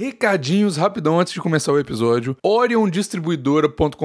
Recadinhos rapidão antes de começar o episódio. OrionDistribuidora.com.br,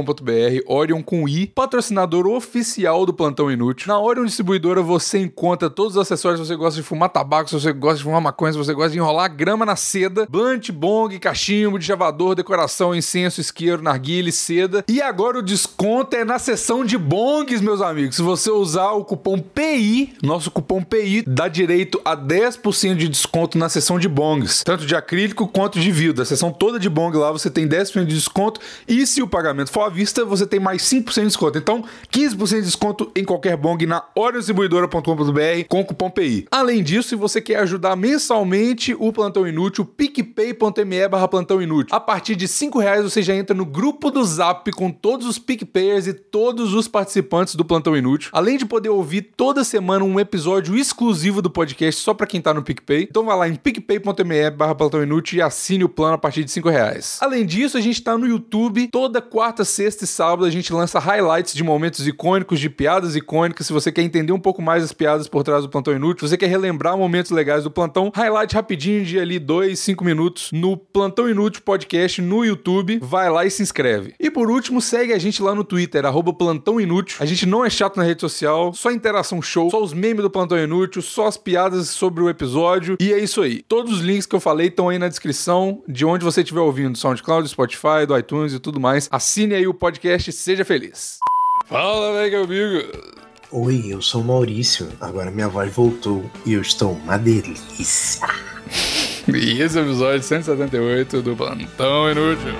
Orion com I, patrocinador oficial do Plantão Inútil. Na Orion Distribuidora você encontra todos os acessórios se você gosta de fumar tabaco, se você gosta de fumar maconha, se você gosta de enrolar grama na seda, blunt, bong, cachimbo, de chavador, decoração, incenso, isqueiro, narguile, seda. E agora o desconto é na seção de bongs, meus amigos. Se você usar o cupom PI, nosso cupom PI dá direito a 10% de desconto na seção de bongs, tanto de acrílico quanto de vidro. A seção toda de bong lá você tem 10% de desconto e se o pagamento for à vista, você tem mais 5% de desconto. Então, 15% de desconto em qualquer bong na oriondistribuidora.com.br com cupom PI. Além disso, se você quer ajudar mensalmente o Plantão Inútil, picpay.me barra Plantão Inútil. A partir de 5 reais você já entra no grupo do Zap com todos os PicPayers e todos os participantes do Plantão Inútil. Além de poder ouvir toda semana um episódio exclusivo do podcast só para quem tá no PicPay. Então vai lá em picpay.me barra Plantão Inútil e assine o plano a partir de 5 reais. Além disso, a gente tá no YouTube. Toda quarta, sexta e sábado a gente lança highlights de momentos icônicos, de piadas icônicas. Se você quer entender um pouco mais as piadas por trás do Plantão Inútil, você quer relembrar momentos legais do Plantão, highlight rapidinho de ali 2, 5 minutos no Plantão Inútil Podcast no YouTube. Vai lá e se inscreve. E por último, segue a gente lá no Twitter, arroba Plantão Inútil. A gente não é chato na rede social, só interação show, só os memes do Plantão Inútil, só as piadas sobre o episódio. E é isso aí. Todos os links que eu falei estão aí na descrição de onde você estiver ouvindo, do SoundCloud, do Spotify, do iTunes e tudo mais. Assine aí o podcast e seja feliz. Fala, velho, amigo. Oi, eu sou o Maurício. Agora minha voz voltou e eu estou uma delícia. E esse é o episódio 178 do Plantão Inútil.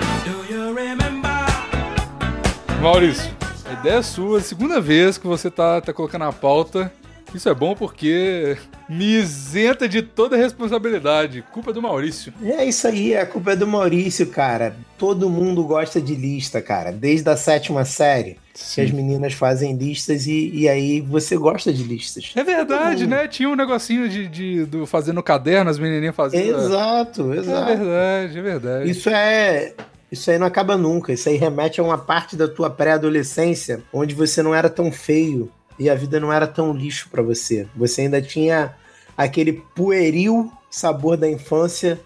Maurício, a ideia é sua, segunda vez que você tá, tá colocando a pauta. Isso é bom porque me isenta de toda responsabilidade. Culpa do Maurício. É isso aí, a culpa é do Maurício, cara. Todo mundo gosta de lista, cara. Desde a sétima série. Que as meninas fazem listas e, e aí você gosta de listas. É verdade, né? Tinha um negocinho de, de do fazendo caderno, as menininhas fazendo. Exato, É exato. verdade, é verdade. Isso é. Isso aí não acaba nunca. Isso aí remete a uma parte da tua pré-adolescência onde você não era tão feio e a vida não era tão lixo pra você. Você ainda tinha aquele pueril sabor da infância,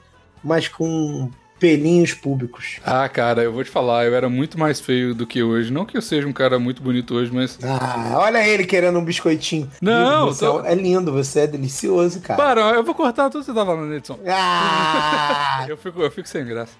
mas com pelinhos públicos. Ah, cara, eu vou te falar, eu era muito mais feio do que hoje. Não que eu seja um cara muito bonito hoje, mas. Ah, olha ele querendo um biscoitinho. Não, tô- é lindo, você é delicioso, cara. Para, eu vou cortar tudo que você tá falando, Edson. Ah! Eu fico, eu fico sem graça.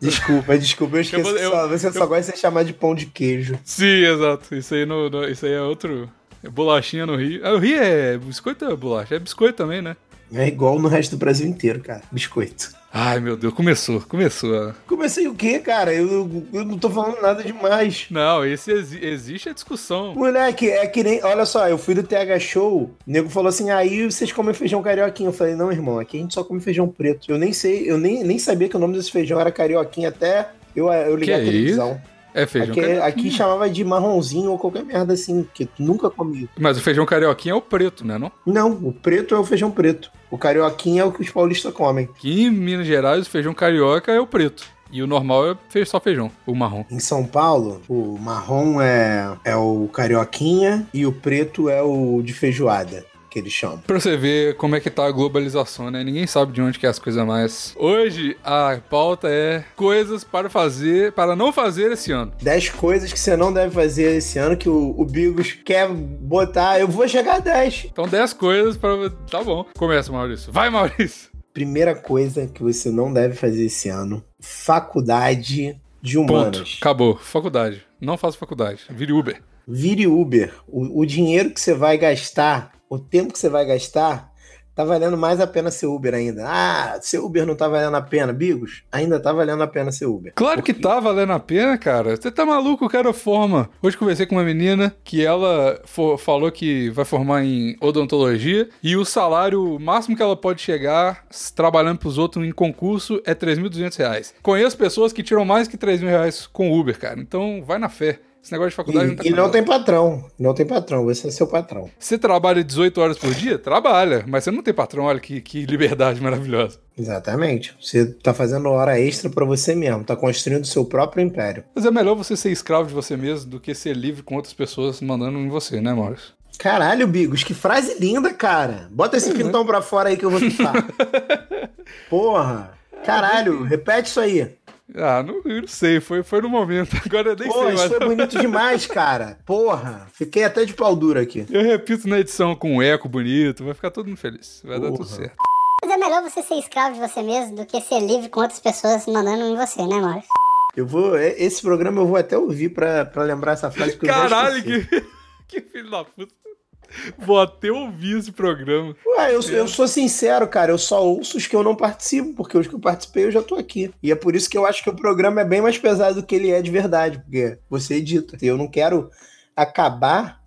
Desculpa, desculpa, eu esqueci. Eu eu- só, você eu- só gosta de ser chamado de pão de queijo. Sim, exato. Isso aí, no, no- isso aí é outro. É bolachinha no Rio. Ah, o Rio é biscoito ou é bolacha? É biscoito também, né? É igual no resto do Brasil inteiro, cara. Biscoito. Ai, meu Deus, começou, começou. Comecei o quê, cara? Eu, eu não tô falando nada demais. Não, esse exi- existe a discussão. Moleque, é que nem. Olha só, eu fui do TH Show, o nego falou assim: aí vocês comem feijão carioquinha. Eu falei, não, irmão, aqui a gente só come feijão preto. Eu nem sei, eu nem, nem sabia que o nome desse feijão era carioquinha até eu, eu ligar Que a televisão. É feijão Aqui, carioquinha. aqui chamava de marronzinho ou qualquer merda assim, que tu nunca comi. Mas o feijão carioquinha é o preto, né? Não? Não, o preto é o feijão preto. O carioquinha é o que os paulistas comem. Aqui em Minas Gerais, o feijão carioca é o preto. E o normal é só feijão, o marrom. Em São Paulo, o marrom é, é o carioquinha e o preto é o de feijoada, que eles chamam. Pra você ver como é que tá a globalização, né? Ninguém sabe de onde que é as coisas mais. Hoje, a pauta é coisas para fazer, para não fazer esse ano. 10 coisas que você não deve fazer esse ano que o, o Bigos quer botar. Eu vou chegar a 10. Então, 10 coisas para. Tá bom. Começa, Maurício. Vai, Maurício. Primeira coisa que você não deve fazer esse ano: faculdade de Ponto. humanas. Acabou. Faculdade. Não faço faculdade. Vire Uber. Vire Uber. O, o dinheiro que você vai gastar, o tempo que você vai gastar, tá valendo mais a pena ser Uber ainda. Ah, ser Uber não tá valendo a pena, Bigos? Ainda tá valendo a pena ser Uber. Claro que tá valendo a pena, cara. Você tá maluco, cara forma. Hoje conversei com uma menina que ela fo- falou que vai formar em odontologia e o salário máximo que ela pode chegar trabalhando pros outros em concurso é 3.200 reais. Conheço pessoas que tiram mais que 3 mil reais com Uber, cara. Então vai na fé. Esse negócio de faculdade não tá E, e não nada. tem patrão. Não tem patrão. Você é seu patrão. Você trabalha 18 horas por dia? Trabalha. Mas você não tem patrão. Olha que, que liberdade maravilhosa. Exatamente. Você tá fazendo hora extra pra você mesmo. Tá construindo o seu próprio império. Mas é melhor você ser escravo de você mesmo do que ser livre com outras pessoas mandando em você, né, Maurício? Caralho, Bigos, que frase linda, cara. Bota esse pintão pra fora aí que eu vou ficar. Porra. Caralho, repete isso aí. Ah, não, eu não sei, foi, foi no momento. Agora eu nem Pô, sei isso mais. foi bonito demais, cara. Porra, fiquei até de pau duro aqui. Eu repito na edição com um eco bonito, vai ficar todo mundo feliz. Vai dar tudo Porra. certo. Mas é melhor você ser escravo de você mesmo do que ser livre com outras pessoas mandando em você, né, Maurício? Eu vou. é- Esse programa eu vou até ouvir pra, pra lembrar essa frase que eu Caralho, que, que filho da puta. Vou até ouvir esse programa. Ué, eu, eu sou sincero, cara. Eu só ouço os que eu não participo, porque os que eu participei eu já tô aqui. E é por isso que eu acho que o programa é bem mais pesado do que ele é de verdade, porque você edita. Eu não quero acabar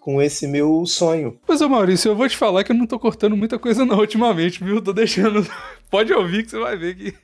com esse meu sonho. Mas, ô Maurício, eu vou te falar que eu não tô cortando muita coisa não ultimamente, viu? Tô deixando. Pode ouvir que você vai ver que.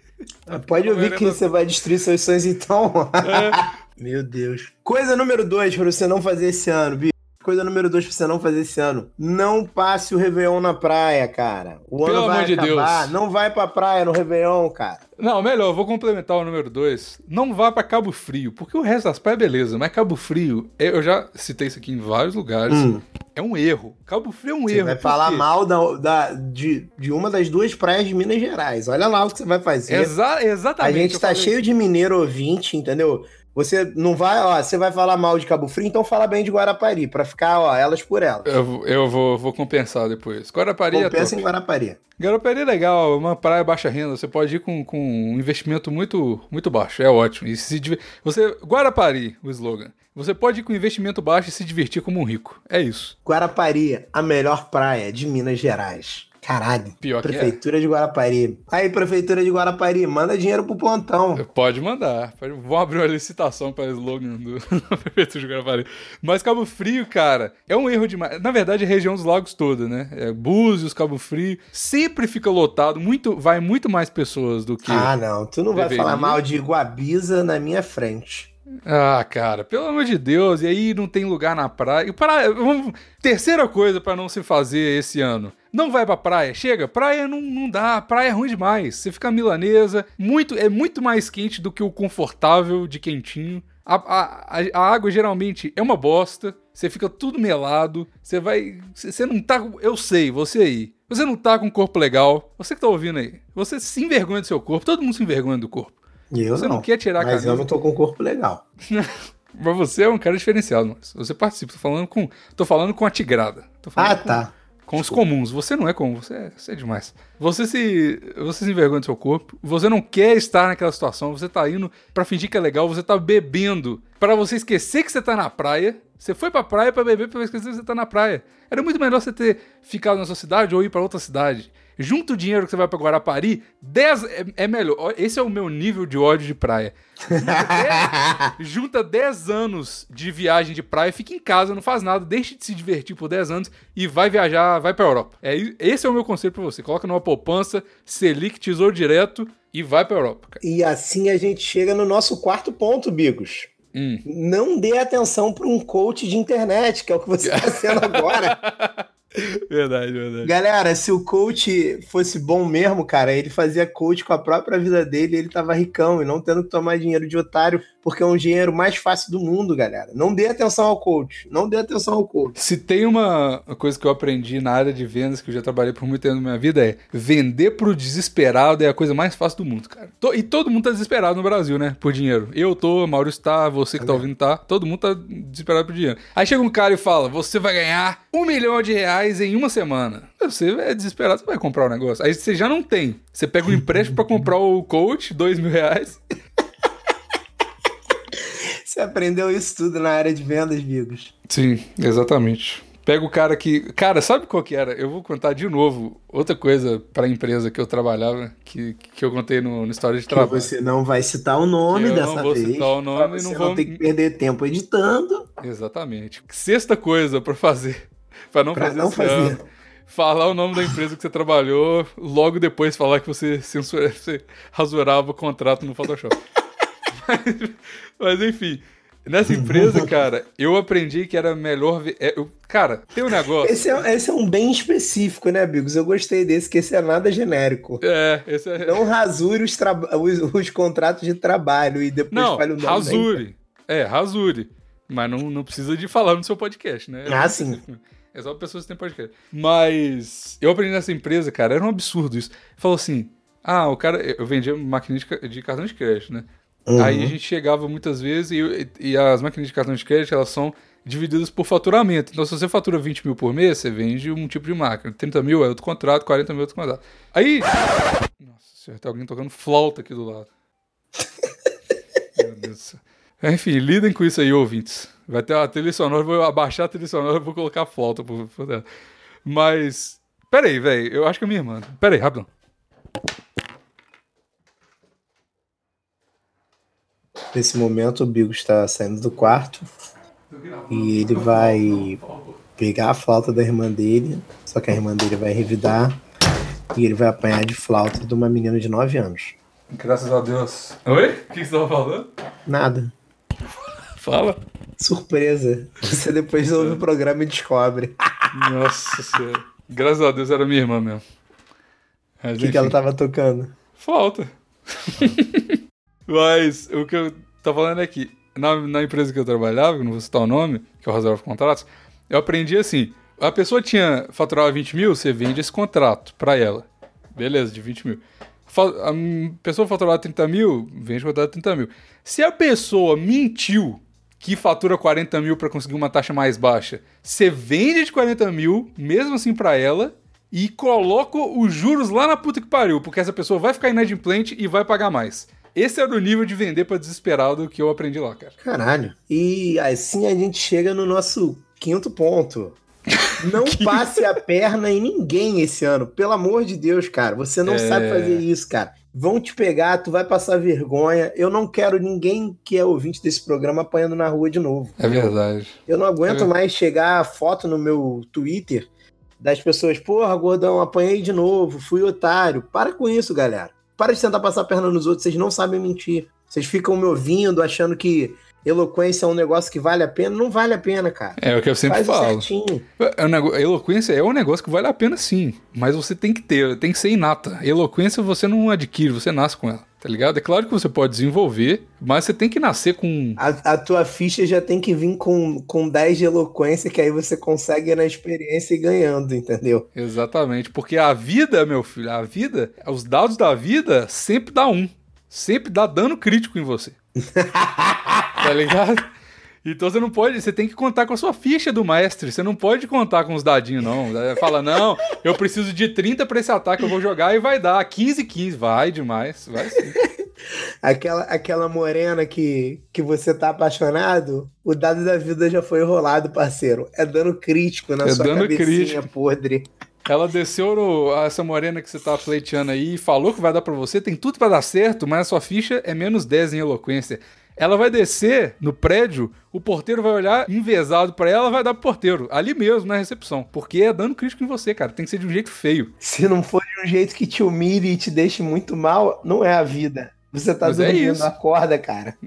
Pode ouvir que você vai destruir seus sonhos então. É, Meu Deus. Coisa número dois pra você não fazer esse ano, Bi. Coisa número dois pra você não fazer esse ano. Não passe o Réveillon na praia, cara. O Pelo ano vai amor de acabar. Deus. Não vai pra praia no Réveillon, cara. Não, melhor, eu vou complementar o número 2. Não vá pra Cabo Frio, porque o resto das praias é beleza, mas Cabo Frio, é- eu já citei isso aqui em vários lugares, Hum. é um erro. Cabo Frio é um Você erro. vai por falar quê? mal da, da- de, de uma das duas praias de Minas Gerais. Olha lá o que você vai fazer. Exa A exatamente. gente eu tá falei- cheio de mineiro ouvinte, entendeu? Você não vai, ó, você vai falar mal de Cabo Frio, então fala bem de Guarapari, pra ficar, ó, elas por elas. Eu, vou- eu vou, vou compensar depois. Guarapari é Compensa top. em Guarapari. Guarapari é legal, é uma praia baixa renda. Você pode ir com, com um investimento muito, muito baixo. É ótimo. E se você Guarapari, o slogan. Você pode ir com investimento baixo e se divertir como um rico. É isso. Guarapari, a melhor praia de Minas Gerais. Caralho. Pior que é. Prefeitura de Guarapari. Aí, Prefeitura de Guarapari, manda dinheiro pro plantão. Pode mandar. Pode- Vou abrir uma licitação para slogan do Prefeitura de Guarapari. Mas Cabo Frio, cara, é um erro demais. Na verdade, é região dos lagos toda, né? É Búzios, Cabo Frio. Sempre fica lotado. Muito, vai muito mais pessoas do que. Ah, não. Tu não vai falar mal de Guabiza na minha frente. Ah, cara, pelo amor de Deus, e aí não tem lugar na praia. E vamos- terceira coisa pra não se fazer esse ano. Não vai pra praia, chega, praia não, não dá, praia é ruim demais. Você fica milanesa, muito, é muito mais quente do que o confortável de quentinho. A, a, a- água geralmente é uma bosta, você fica tudo melado, você vai. Você não tá. Eu sei, você aí. Você não tá com um corpo legal. Você que tá ouvindo aí. Você se envergonha do seu corpo, todo mundo se envergonha do corpo. E eu Você não. não quer tirar a Mas camisa. eu não tô com corpo legal. Mas você é um cara diferenciado, mas você participa. Tô falando com, tô falando com a tigrada. Ah, com, tá. com os comuns. Você não é comum, você é, você é demais. Você se, você se envergonha do seu corpo. Você não quer estar naquela situação. Você tá indo pra fingir que é legal. Você tá bebendo pra você esquecer que você tá na praia. Você foi pra praia pra beber pra esquecer que você tá na praia. Era muito melhor você ter ficado na sua cidade ou ir pra outra cidade. Junta o dinheiro que você vai pra Guarapari, 10 é, é melhor. Esse é o meu nível de ódio de praia. Junta 10 anos de viagem de praia, fica em casa, não faz nada, deixa de se divertir por 10 anos e vai viajar, vai pra Europa. É, esse é o meu conselho pra você. Coloca numa poupança, Selic, Tesouro Direto e vai pra Europa, cara. E assim a gente chega no nosso quarto ponto, Bigos. Hum. Não dê atenção para um coach de internet, que é o que você está sendo agora. Verdade, verdade. Galera, se o coach fosse bom mesmo, cara, ele fazia coach com a própria vida dele ele tava ricão e não tendo que tomar dinheiro de otário, porque é um dinheiro mais fácil do mundo, galera. Não dê atenção ao coach. Não dê atenção ao coach. Se tem uma coisa que eu aprendi na área de vendas, que eu já trabalhei por muito tempo na minha vida, é vender pro desesperado é a coisa mais fácil do mundo, cara. E todo mundo tá desesperado no Brasil, né? Por dinheiro. Eu tô, Maurício tá, você que tá ouvindo tá, todo mundo tá desesperado por dinheiro. Aí chega um cara e fala: você vai ganhar um milhão de reais em uma semana. Você é desesperado, você vai comprar o negócio. Aí você já não tem. Você pega um empréstimo pra comprar o coach, dois mil reais. Você aprendeu isso tudo na área de vendas, Bigos. Sim, exatamente. Pega o cara que. Cara, sabe qual que era? Eu vou contar de novo outra coisa pra empresa que eu trabalhava, que, que eu contei no, no História de Que Trabalho. você não vai citar o nome Eu não dessa vou vez. citar o nome e não não, vou- ter que perder tempo editando. Exatamente. Sexta coisa pra fazer. Pra não Pra fazer não fazer. ano. Falar o nome da empresa que você trabalhou, logo depois falar que você, censura, você rasurava o contrato no Photoshop. Mas, mas, enfim, nessa empresa, cara, eu aprendi que era melhor ver. é, eu- cara, tem um negócio. Esse é, esse é um bem específico, né, Bigos? Eu gostei desse, que esse é nada genérico. É, esse é. Não rasure os, traba- os, os contratos de trabalho e depois Não, fale o nome. rasure. É, rasure. Mas não, não precisa de falar no seu podcast, né? Ah, sim. É só pessoas que têm podcast. Mas eu aprendi nessa empresa, cara, era um absurdo isso. Falou assim: Ah, o cara. Eu vendia ca- de cartão de crédito, né? Uhum. Aí a gente chegava muitas vezes e, e as máquinas de cartão de crédito elas são divididas por faturamento. Então, se você fatura 20 mil por mês, você vende um tipo de máquina. 30 mil é outro contrato, 40 mil é outro contrato. Aí. Nossa senhora, tem alguém tocando flauta aqui do lado. Meu Deus do céu. Enfim, lidem com isso aí, ouvintes. Vai ter uma trilha sonora, vou abaixar a trilha sonora e vou colocar flauta por, por. Mas. Pera aí, velho. Eu acho que é minha irmã. Pera aí, rapidão. Nesse momento, o Bigo está saindo do quarto e ele vai pegar a flauta da irmã dele, só que a irmã dele vai revidar e ele vai apanhar de flauta de uma menina de 9 anos. Graças a Deus. Oi? O que você tava falando? Nada. Fala. Surpresa. Você depois ouve o programa e descobre. Nossa senhora. Graças a Deus era minha irmã mesmo. O que, que ela enfim. tava tocando? Falta. Mas o que eu tô falando é que na, na empresa que eu trabalhava, não vou citar o nome, que é o Reserva Contratos, eu aprendi assim: a pessoa tinha faturava 20 mil, você vende esse contrato pra ela. Beleza, de 20 mil. A pessoa faturava 30 mil, vende o contrato de 30 mil. Se a pessoa mentiu que fatura 40 mil pra conseguir uma taxa mais baixa, você vende de 40 mil, mesmo assim pra ela, e coloca os juros lá na puta que pariu, porque essa pessoa vai ficar inadimplente e vai pagar mais. Esse era o nível de vender pra desesperado que eu aprendi lá, cara. Caralho. E assim a gente chega no nosso quinto ponto. Não passe a perna em ninguém esse ano. Pelo amor de Deus, cara. Você não É. sabe fazer isso, cara. Vão te pegar, tu vai passar vergonha. Eu não quero ninguém que é ouvinte desse programa apanhando na rua de novo. É verdade. Eu não aguento É. mais chegar foto no meu Twitter das pessoas, porra, gordão, apanhei de novo, fui otário. Para com isso, galera. Para de tentar passar a perna nos outros, vocês não sabem mentir. Vocês ficam me ouvindo, achando que eloquência é um negócio que vale a pena. Não vale a pena, cara. É o que eu sempre Faz falo. certinho. É Eloquência é um negócio que vale a pena sim, mas você tem que ter, tem que ser inata. Eloquência você não adquire, você nasce com ela, tá ligado? É claro que você pode desenvolver, mas você tem que nascer com. A, a tua ficha já tem que vir com, com 10 de eloquência, que aí você consegue na experiência e ganhando, entendeu? Exatamente, porque a vida, meu filho, a vida, os dados da vida sempre dá um. Sempre dá dano crítico em você. tá ligado? Então você não pode, você tem que contar com a sua ficha do mestre. Você não pode contar com os dadinhos, não. Fala, não, eu preciso de 30 pra esse ataque, eu vou jogar e vai dar 15, 15. Vai demais, vai sim. Aquela, aquela morena que, que você tá apaixonado, o dado da vida já foi rolado, parceiro. É dano crítico na É sua dano cabecinha crítico. podre. Ela desceu no, essa morena que você tá pleiteando aí e falou que vai dar pra você, tem tudo pra dar certo, mas a sua ficha é menos 10 em eloquência. Ela vai descer no prédio, o porteiro vai olhar envezado pra ela, vai dar pro porteiro, ali mesmo na recepção, porque é dano crítico em você, cara, tem que ser de um jeito feio. Se não for de um jeito que te humilhe e te deixe muito mal, não é a vida. Você tá Mas é dormindo, isso. acorda, cara.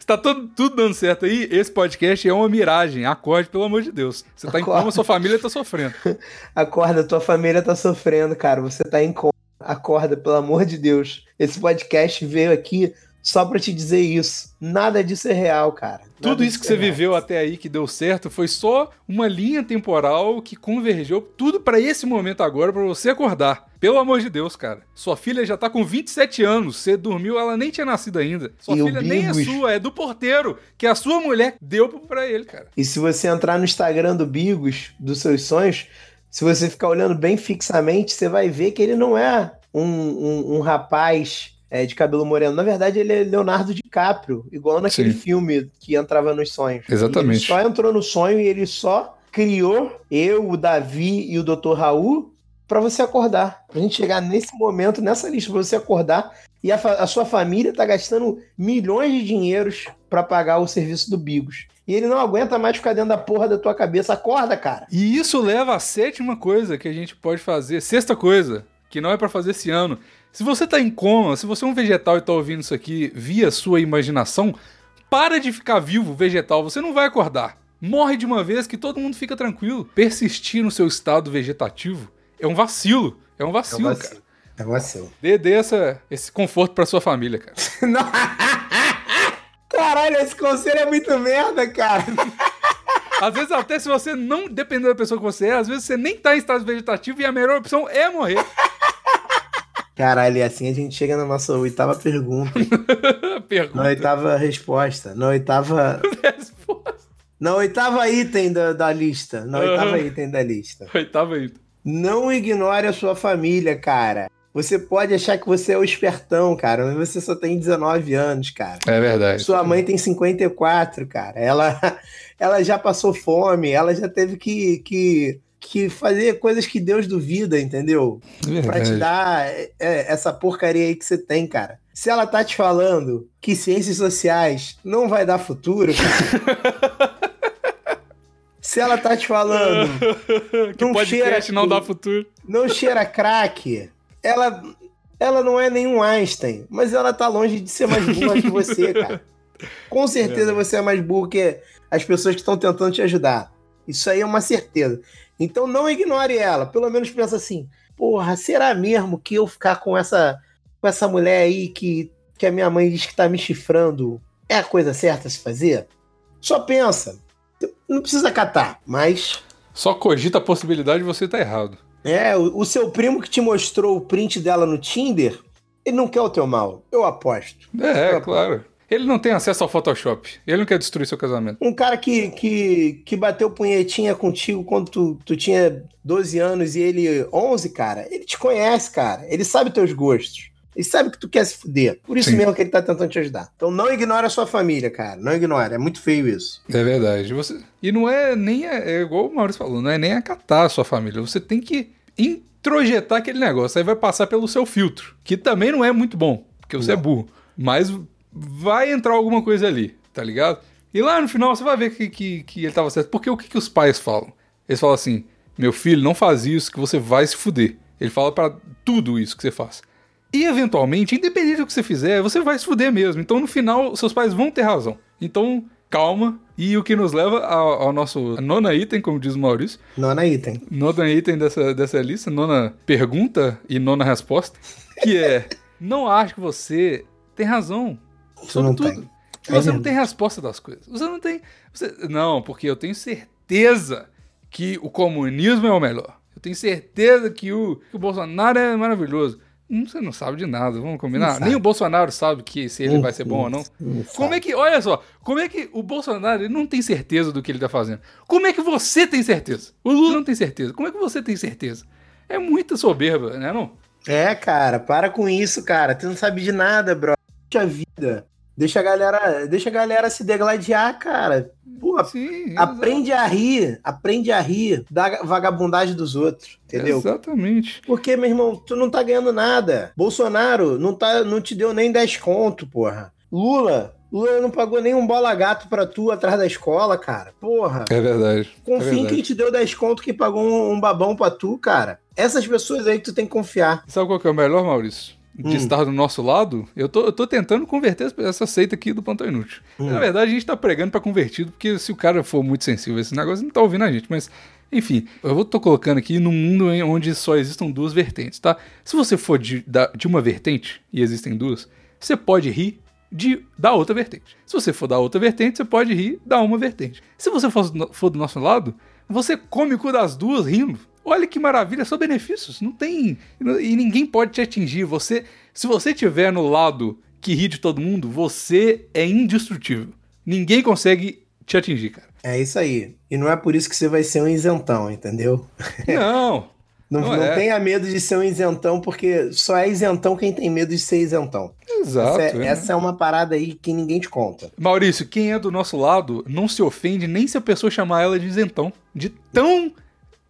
Se tá tudo, tudo dando certo aí, esse podcast é uma miragem, acorde, pelo amor de Deus. Você tá em Acorda. coma, sua família tá sofrendo. Acorda, tua família tá sofrendo, cara. Você tá em coma. Acorda, pelo amor de Deus. Esse podcast veio aqui só pra te dizer isso. Nada disso é real, cara. Tudo Nada isso que você é viveu até aí que deu certo foi só uma linha temporal que convergeu tudo pra esse momento agora pra você acordar. Pelo amor de Deus, cara. Sua filha já tá com 27 anos. Você dormiu, ela nem tinha nascido ainda. Sua E filha nem é sua, é do porteiro, que a sua mulher deu pra ele, cara. E se você entrar no Instagram do Bigos, dos seus sonhos, se você ficar olhando bem fixamente, você vai ver que ele não é um, um, um rapaz é, de cabelo moreno. Na verdade, ele é Leonardo DiCaprio, igual naquele Sim. filme que entrava nos sonhos. Exatamente. Ele só entrou no sonho e ele só criou eu, o Davi e o Dr. Raul pra você acordar. Pra gente chegar nesse momento, nessa lista, pra você acordar. E a, a sua família tá gastando milhões de dinheiros pra pagar o serviço do Bigos. E ele não aguenta mais ficar dentro da porra da tua cabeça. Acorda, cara. E isso leva à sétima coisa que a gente pode fazer, sexta coisa, que não é pra fazer esse ano. Se você tá em coma, se você é um vegetal e tá ouvindo isso aqui via sua imaginação, para de ficar vivo vegetal, você não vai acordar. Morre de uma vez que todo mundo fica tranquilo. Persistir no seu estado vegetativo é um vacilo. É um vacilo, cara. É vacilo. Dê, dê essa, esse conforto pra sua família, cara. Caralho, esse conselho é muito merda, cara. Às vezes, até se você não depender da pessoa que você é, às vezes você nem tá em estado vegetativo e a melhor opção é morrer. Caralho, e assim a gente chega na nossa oitava pergunta. Pergunta. na oitava resposta. Na oitava. Resposta. Na oitava item da, da lista. Na oitava Aham. item da lista. Oitava aí. Não ignore a sua família, cara. Você pode achar que você é o espertão, cara, mas você só tem 19 anos, cara. É verdade. Sua mãe tem 54, cara. Ela, ela já passou fome, ela já teve que, que, que fazer coisas que Deus duvida, entendeu? É Pra te dar é, é, essa porcaria aí que você tem, cara. Se ela tá te falando que ciências sociais não vai dar futuro, cara. Se ela tá te falando que não podcast cheira não dá futuro. não cheira crack, ela, ela não é nenhum Einstein, mas ela tá longe de ser mais burra que você, cara. Com certeza você é mais burro que as pessoas que estão tentando te ajudar. Isso aí é uma certeza. Então não ignore ela. Pelo menos pensa assim: porra, será mesmo que eu ficar com essa, com essa mulher aí que, que a minha mãe diz que tá me chifrando é a coisa certa a se fazer? Só pensa. Não precisa catar, mas Só cogita a possibilidade de você estar errado. é, o, o seu primo que te mostrou o print dela no Tinder, ele não quer o teu mal, eu aposto. É, Ah, claro. Ele não tem acesso ao Photoshop. Ele não quer destruir seu casamento. Um cara que, que, que bateu punhetinha contigo quando tu, tu tinha 12 anos e ele 11, cara, ele te conhece, cara. Ele sabe teus gostos. Ele sabe que tu quer se fuder. Por isso Sim. mesmo que ele tá tentando te ajudar. Então não ignore a sua família, cara. Não ignore. É muito feio isso. É verdade. Você... E não é nem. É, é igual o Maurício falou, não é nem acatar a sua família. Você tem que introjetar aquele negócio. Aí vai passar pelo seu filtro. Que também não é muito bom, porque você Não. é burro. Mas vai entrar alguma coisa ali, tá ligado? E lá no final você vai ver que, que, que ele tava certo. Porque o que, que os pais falam? Eles falam assim: meu filho, não faz isso que você vai se fuder. Ele fala pra tudo isso que você faz. E eventualmente, independente do que você fizer, você vai se fuder mesmo. Então no final, seus pais vão ter razão. Então, calma. E o que nos leva ao, ao nosso nona item, como diz o Maurício. Nona item. Nona item dessa, dessa lista, nona pergunta e nona resposta. Que é: não acho que você tem razão sobre não tudo. tem. Que É você não tem resposta das coisas. Você não tem. você- não, porque eu tenho certeza que o comunismo é o melhor. Eu tenho certeza que o, que o Bolsonaro é maravilhoso. Hum, Você não sabe de nada, vamos combinar. Nem o Bolsonaro sabe que se ele vai ser bom ou não. Não Como é que, olha só, como é que o Bolsonaro ele não tem certeza do que ele tá fazendo? Como é que você tem certeza? O Lula não tem certeza. Como é que você tem certeza? É muita soberba, né, não? É, cara, para com isso, cara. Tu não sabe de nada, bro. A vida. Deixa a galera, deixa a galera se degladiar, cara. Pô, Sim, aprende a rir, aprende a rir da vagabundagem dos outros, entendeu? Exatamente. Porque, meu irmão, tu não tá ganhando nada. Bolsonaro não, tá, não te deu nem 10 conto, porra. Lula, Lula não pagou nem um bola gato pra tu atrás da escola, cara. Porra. É verdade. é Confia em verdade. quem te deu 10 conto que pagou um, um babão pra tu, cara. Essas pessoas aí que tu tem que confiar. Sabe qual que é o melhor, Maurício? De Hum. estar do nosso lado, eu tô, eu tô tentando converter essa seita aqui do Plantão Inútil. Hum. Na verdade, a gente tá pregando pra convertido, porque se o cara for muito sensível a esse negócio, ele não tá ouvindo a gente. Mas, enfim, eu vou tô colocando aqui num mundo onde só existam duas vertentes, tá? Se você for de, da- de uma vertente, e existem duas, você pode rir de, da outra vertente. Se você for da outra vertente, você pode rir da uma vertente. Se você for, for do nosso lado, você come o cu das duas rindo. Olha que maravilha, só benefícios. Não tem. E ninguém pode te atingir. Você, se você estiver no lado que ri de todo mundo, você é indestrutível. Ninguém consegue te atingir, cara. É isso aí. E não é por isso que você vai ser um isentão, entendeu? Não. Não, Não não é. tenha medo de ser um isentão, porque só é isentão quem tem medo de ser isentão. Exato. essa, é, é. essa é uma parada aí que ninguém te conta. Maurício, quem é do nosso lado não se ofende nem se a pessoa chamar ela de isentão. De tão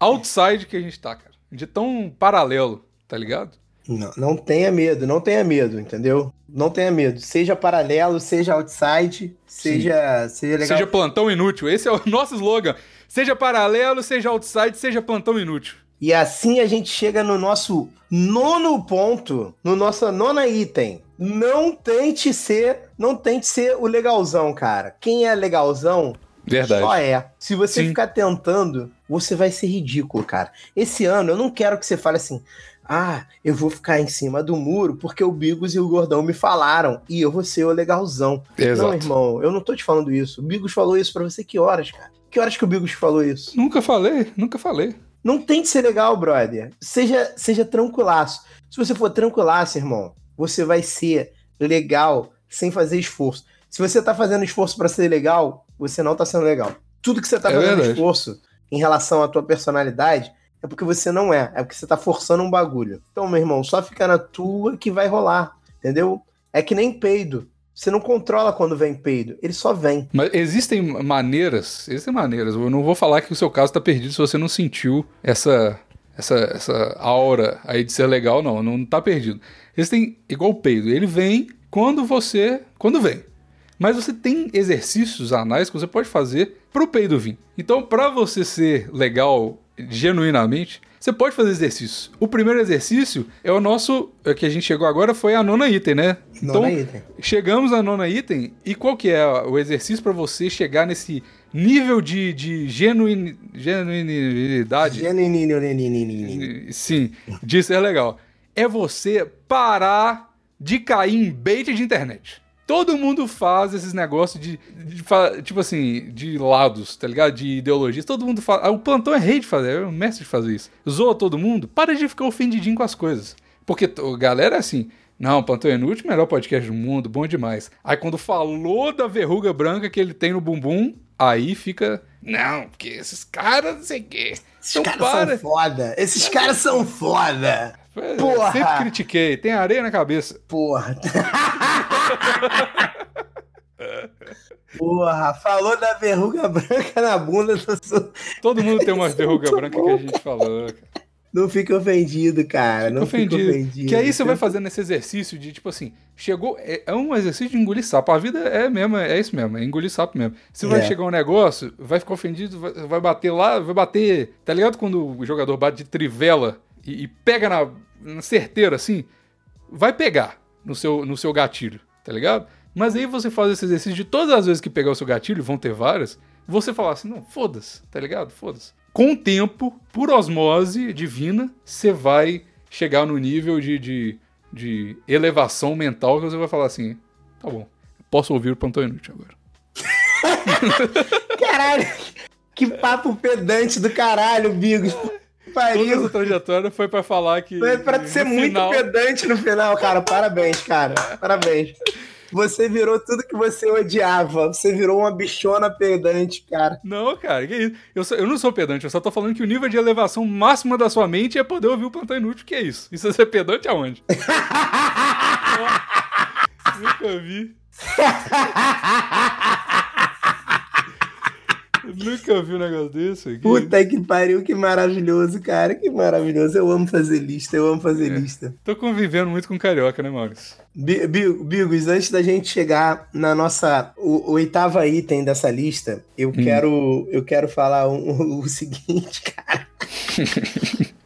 outside que a gente tá, cara. De tão paralelo, tá ligado? Não, não tenha medo, não tenha medo, entendeu? Não tenha medo. Seja paralelo, seja outside, seja, seja legal. Seja plantão inútil. Esse é o nosso slogan. Seja paralelo, seja outside, seja plantão inútil. E assim a gente chega no nosso nono ponto, no nosso nona item. Não tente ser, não tente ser o legalzão, cara. Quem é legalzão Verdade. Só é. Se você Sim. ficar tentando, você vai ser ridículo, cara. Esse ano eu não quero que você fale assim: ah, eu vou ficar em cima do muro porque o Bigos e o Gordão me falaram e eu vou ser o legalzão. Exato. Não, irmão, eu não tô te falando isso. O Bigos falou isso pra você que horas, cara? Que horas que o Bigos falou isso? Nunca falei, nunca falei. Não tente ser legal, brother. Seja, seja tranquilaço. Se você for tranquilaço, irmão, você vai ser legal sem fazer esforço. Se você tá fazendo esforço para ser legal, você não tá sendo legal. Tudo que você tá É fazendo verdade. esforço em relação à tua personalidade é porque você não é, é porque você tá forçando um bagulho. Então, meu irmão, só fica na tua que vai rolar, entendeu? É que nem peido. Você não controla quando vem peido, ele só vem. Mas existem maneiras, existem maneiras. Eu não vou falar que o seu caso tá perdido se você não sentiu essa essa, essa aura aí de ser legal, não. Não tá perdido. Existem igual o peido. Ele vem quando você. Quando vem. Mas você tem exercícios anais que você pode fazer pro peido vir. Então, para você ser legal genuinamente, você pode fazer exercícios. O primeiro exercício é o nosso, é que a gente chegou agora, foi a nona item, né? Nona então, item. chegamos à nona item, e qual que é o exercício para você chegar nesse nível de, de genuin, genuinidade? Genuinidade. Sim, disso é legal. É você parar de cair em bait de internet. Todo mundo faz esses negócios de, de fa- tipo assim, de lados, tá ligado? De ideologias. Todo mundo faz. Ah, O plantão é rei de fazer, é o mestre de fazer isso. Zoa todo mundo, para de ficar ofendidinho com as coisas. Porque a galera é assim. Não, Plantão é Inútil, melhor podcast do mundo, bom demais. Aí quando falou da verruga branca que ele tem no bumbum, aí fica. Não, porque esses caras, não sei o quê. Esses Então caras para. são foda. Esses caras são foda. É, Porra! Sempre critiquei, tem areia na cabeça. Porra. Porra, falou da verruga branca na bunda, sou- Todo mundo tem umas verrugas brancas que a gente falou. cara. não fica ofendido, cara. Não ofendido. fica ofendido. Que aí você vai fazendo esse exercício de, tipo assim, chegou. É, é um exercício de engolir sapo. A vida é mesmo, é isso mesmo, é engolir sapo mesmo. Você vai É. chegar um negócio, vai ficar ofendido, vai, vai bater lá, vai bater. Tá ligado quando o jogador bate de trivela e, e pega na, na certeira assim? Vai pegar no seu, no seu gatilho, tá ligado? Mas aí você faz esse exercício de todas as vezes que pegar o seu gatilho, vão ter várias, você falar assim, não, foda-se, tá ligado? Foda-se. Com o tempo, por osmose divina, você vai chegar no nível de, de, de elevação mental que você vai falar assim, tá bom, posso ouvir o Plantão Inútil agora. Caralho, que papo pedante do caralho, Bigos. Toda essa Pariu. trajetória foi pra falar que... Foi pra ser muito final- pedante no final, cara. Parabéns, cara. Parabéns. Você virou tudo que você odiava. Você virou uma bichona pedante, cara. Não, cara, que isso? Eu, eu não sou pedante, eu só tô falando que o nível de elevação máxima da sua mente é poder ouvir o Plantão Inútil, que é isso? Isso é ser pedante aonde? Nunca vi. Nunca vi um negócio desse aqui. Puta que pariu, que maravilhoso, cara. Que maravilhoso. Eu amo fazer lista, eu amo fazer É. lista. Tô convivendo muito com carioca, né, Maurício? Bi- Bi- Bigos, antes da gente chegar na nossa o, o oitava item dessa lista, eu Hum. quero eu quero falar um- o seguinte, cara.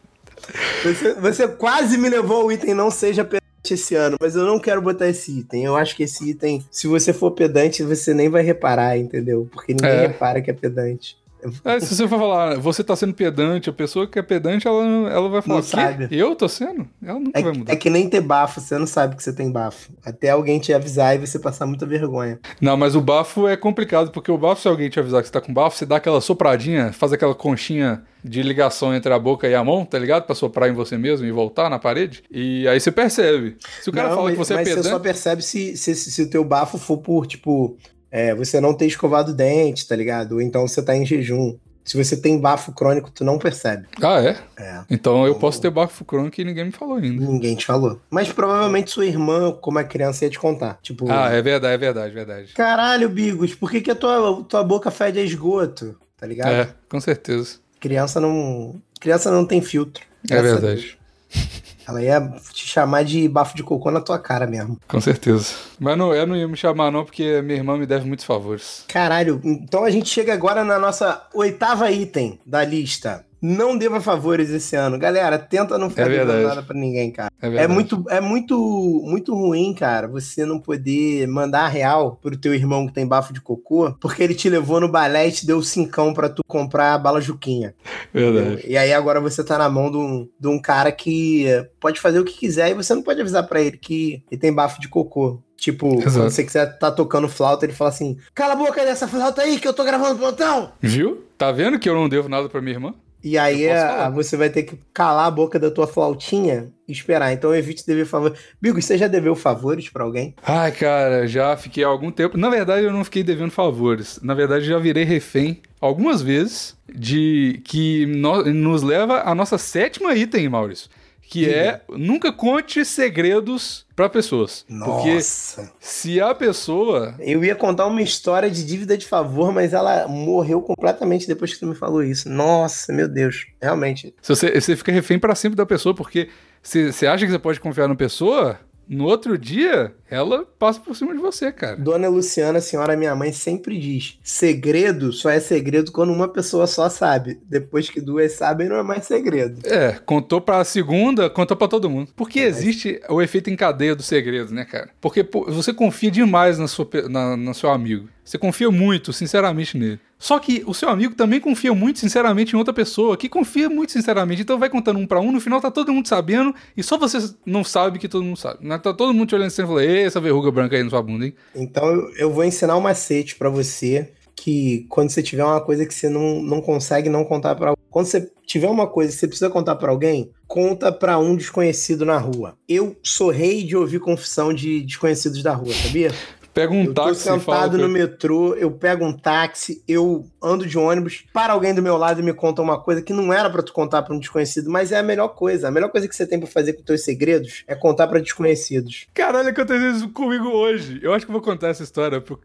Você, você quase me levou ao item não seja esse ano, mas eu não quero botar esse item. Eu acho que esse item, se você for pedante, você nem vai reparar, entendeu? Porque ninguém É. repara que é pedante. É, se você for falar, você tá sendo pedante, a pessoa que é pedante, ela, ela vai falar, Não "Quê? sabe. eu tô sendo? Ela nunca É, vai mudar. é que nem ter bafo, você não sabe que você tem bafo. Até alguém te avisar e você passar muita vergonha. Não, mas o bafo é complicado, porque o bafo, se alguém te avisar que você tá com bafo, você dá aquela sopradinha, faz aquela conchinha de ligação entre a boca e a mão, tá ligado? Pra soprar em você mesmo e voltar na parede. E aí você percebe. Se o cara Não, fala mas, que você é mas pedante. você só percebe se, se, se o teu bafo for por, tipo, é, você não ter escovado o dente, tá ligado? Ou então você tá em jejum. Se você tem bafo crônico, tu não percebe. Ah, é? É. Então eu posso ter bafo crônico e ninguém me falou ainda. Ninguém te falou. Mas provavelmente sua irmã, como é criança, ia te contar. Tipo, Ah, é verdade, é verdade, é verdade. caralho, Bigos, por que, que a tua, tua boca fede a esgoto? Tá ligado? É, com certeza. Criança não. Criança não tem filtro. É verdade. Ela ia te chamar de bafo de cocô na tua cara mesmo. Com certeza. Mas não, eu não ia me chamar, não, porque minha irmã me deve muitos favores. Caralho, então a gente chega agora na nossa oitava item da lista. Não deva favores esse ano. Galera, tenta não ficar É devendo nada pra ninguém, cara. É É muito, é muito, muito ruim, cara, você não poder mandar a real pro teu irmão que tem bafo de cocô, porque ele te levou no balé e te deu cincão pra tu comprar a bala Juquinha. Verdade. E aí agora você tá na mão de um, de um cara que pode fazer o que quiser e você não pode avisar pra ele que ele tem bafo de cocô. Tipo, Exato. quando você quiser tá tocando flauta, ele fala assim: Cala a boca dessa flauta aí que eu tô gravando plantão! Viu? Tá vendo que eu não devo nada pra minha irmã? E aí você vai ter que calar a boca da tua flautinha e esperar. Então evite dever favor. Bigo, você já deveu favores pra alguém? Ai, cara, já fiquei há algum tempo. Na verdade, eu não fiquei devendo favores. Na verdade, já virei refém algumas vezes de que no- nos leva à nossa sétima item, Maurício. Que é nunca conte segredos pra pessoas. Porque Nossa. se a pessoa. Eu ia contar uma história de dívida de favor, mas ela morreu completamente depois que tu me falou isso. Nossa, meu Deus. Realmente. Se você, você fica refém pra sempre da pessoa, porque se você acha que você pode confiar na pessoa, no outro dia ela passa por cima de você, cara. Dona Luciana, senhora minha mãe, sempre diz: segredo só é segredo quando uma pessoa só sabe. Depois que duas sabem, não é mais segredo. É, contou pra segunda, contou pra todo mundo. Porque existe o efeito em cadeia do segredo, né, cara? Porque pô, você confia demais na sua, na, no seu amigo. Você confia muito, sinceramente, nele. Só que o seu amigo também confia muito, sinceramente, em outra pessoa, que confia muito, sinceramente. Então vai contando um pra um, no final tá todo mundo sabendo, e só você não sabe que todo mundo sabe. Né? Tá todo mundo te olhando assim e falando, "Ei, essa verruga branca aí na sua bunda, hein? Então eu, vou ensinar um macete pra você que quando você tiver uma coisa que você não, não consegue não contar pra quando você tiver uma coisa que você precisa contar pra alguém, conta pra um desconhecido na rua. Eu sou rei de ouvir confissão de desconhecidos da rua, sabia? Pega um Eu tô táxi e fala. sentado no ele. metrô, eu pego um táxi, eu ando de ônibus, para alguém do meu lado e me conta uma coisa que não era pra tu contar pra um desconhecido, mas é a melhor coisa. A melhor coisa que você tem pra fazer com teus segredos é contar pra desconhecidos. Caralho, aconteceu isso comigo hoje. Eu acho que eu vou contar essa história pro,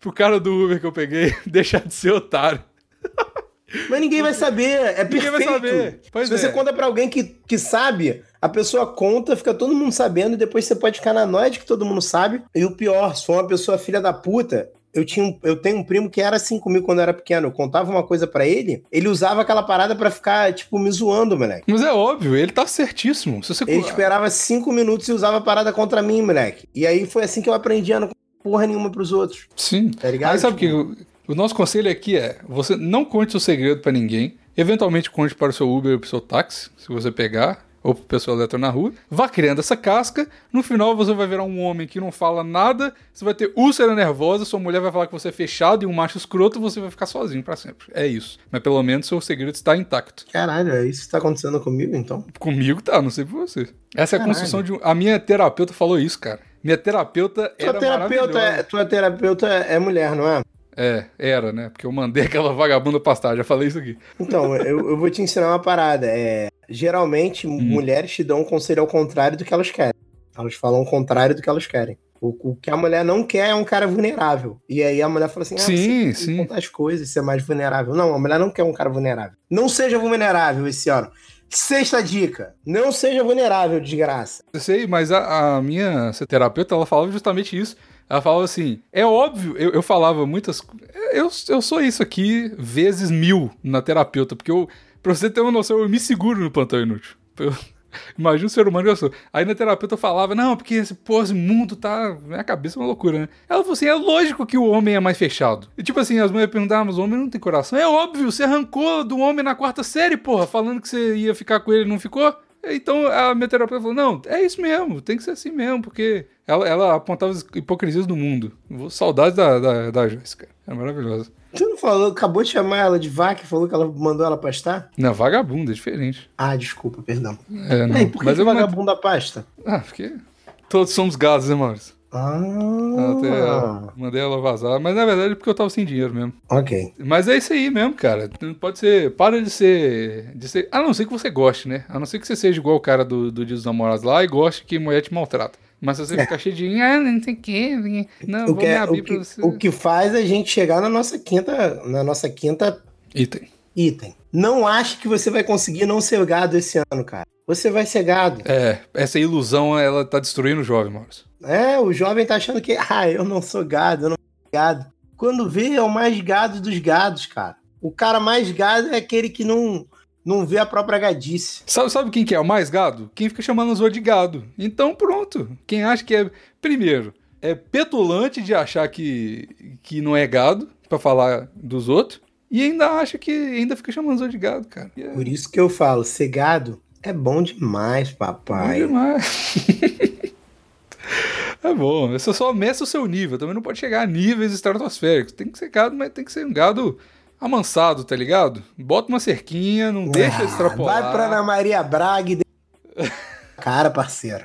pro cara do Uber que eu peguei deixar de ser otário. Mas ninguém vai saber, é Ninguém perfeito. vai saber. Pois Se você é. conta pra alguém que, que sabe, a pessoa conta, fica todo mundo sabendo, e depois você pode ficar na noia de que todo mundo sabe. E o pior, se for uma pessoa filha da puta, eu, tinha um- eu tenho um primo que era assim comigo quando eu era pequeno. Eu contava uma coisa pra ele, ele usava aquela parada pra ficar, tipo, me zoando, moleque. Mas é óbvio, ele tá certíssimo. Se você Ele esperava cinco minutos e usava a parada contra mim, moleque. E aí foi assim que eu aprendi a não contar porra nenhuma pros outros. Sim. Tá ligado? Aí sabe o que? Tipo, O, o nosso conselho aqui é: você não conte seu segredo pra ninguém. Eventualmente conte para o seu Uber ou pro seu táxi, se você pegar, ou pro pessoal elétrico na rua. Vá criando essa casca. No final você vai virar um homem que não fala nada. Você vai ter úlcera nervosa. Sua mulher vai falar que você é fechado e um macho escroto. Você vai ficar sozinho pra sempre. É isso. Mas pelo menos seu segredo está intacto. Caralho, é isso que tá acontecendo comigo, então? Comigo tá, não sei por você. Essa é a Caralho. construção de. A minha terapeuta falou isso, cara. Minha terapeuta Tua era terapeuta, é, tua terapeuta é mulher, não é? É, era, né? Porque eu mandei aquela vagabunda pastar, já falei isso aqui. Então, eu, eu vou te ensinar uma parada. É, geralmente, Hum. mulheres te dão um conselho ao contrário do que elas querem. Elas falam o contrário do que elas querem. O, o que a mulher não quer é um cara vulnerável. E aí a mulher fala assim: ah, Sim, você sim. contar as coisas, ser mais vulnerável. Não, a mulher não quer um cara vulnerável. Não seja vulnerável esse ano. Sexta dica: não seja vulnerável, desgraça. Eu sei, mas a, a minha terapeuta, ela falava justamente isso. Ela falava assim: é óbvio, eu, eu falava muitas. Eu, eu sou isso aqui vezes mil na terapeuta, porque eu, pra você ter uma noção, eu me seguro no plantão inútil. Eu, imagina o ser humano que eu sou. Aí na terapeuta eu falava: não, porque esse, pô, esse mundo tá. Minha cabeça é uma loucura, né? Ela falou assim: é lógico que o homem é mais fechado. E tipo assim, as mulheres perguntavam: mas o homem não tem coração? É óbvio, você arrancou do homem na quarta série, porra, falando que você ia ficar com ele e não ficou? Então a minha terapeuta falou: não, é isso mesmo, tem que ser assim mesmo, porque ela, ela apontava as hipocrisias do mundo. Saudades da, da, da cara. É maravilhosa. Tu não falou, acabou de chamar ela de vaca e falou que ela mandou ela pastar? Não, vagabunda, é diferente. Ah, desculpa, perdão. É, não. E por que, Mas que eu vagabunda pasta? Ah, porque todos somos gados, né, Maurício? Ah, Até mandei ela vazar, mas na verdade é porque eu tava sem dinheiro mesmo. ok. Mas é isso aí mesmo, cara. Pode ser. Para de ser. De ser. A não ser que você goste, né? A não ser que você seja igual o cara do, do Dia dos Namorados lá e goste que mulher te maltrata. Mas se você É. ficar cheio de. Ah, não sei o quê. Não, O vou que, me é- abrir o, pra que, você. o que faz a gente chegar na nossa quinta, na nossa quinta Item. item. Não ache que você vai conseguir não ser gado esse ano, cara. Você vai ser gado. É, essa ilusão, ela tá destruindo o jovem, Maurício. É, o jovem tá achando que, ah, eu não sou gado, eu não sou gado. Quando vê, é o mais gado dos gados, cara. O cara mais gado é aquele que não, não vê a própria gadice. Sabe, sabe quem que é o mais gado? Quem fica chamando os outros de gado. Então pronto. Quem acha que é. Primeiro, é petulante de achar que, que não é gado, pra falar dos outros. E ainda acha que ainda fica chamando os outros de gado, cara. É Por isso que eu falo, ser gado é bom demais, bom papai. demais. é bom. Você só meça o seu nível. Também não pode chegar a níveis estratosféricos. Tem que ser gado, mas tem que ser um gado amansado, tá ligado? Bota uma cerquinha, não deixa Ah, extrapolar. Vai pra Ana Maria Braga e. Cara, parceiro.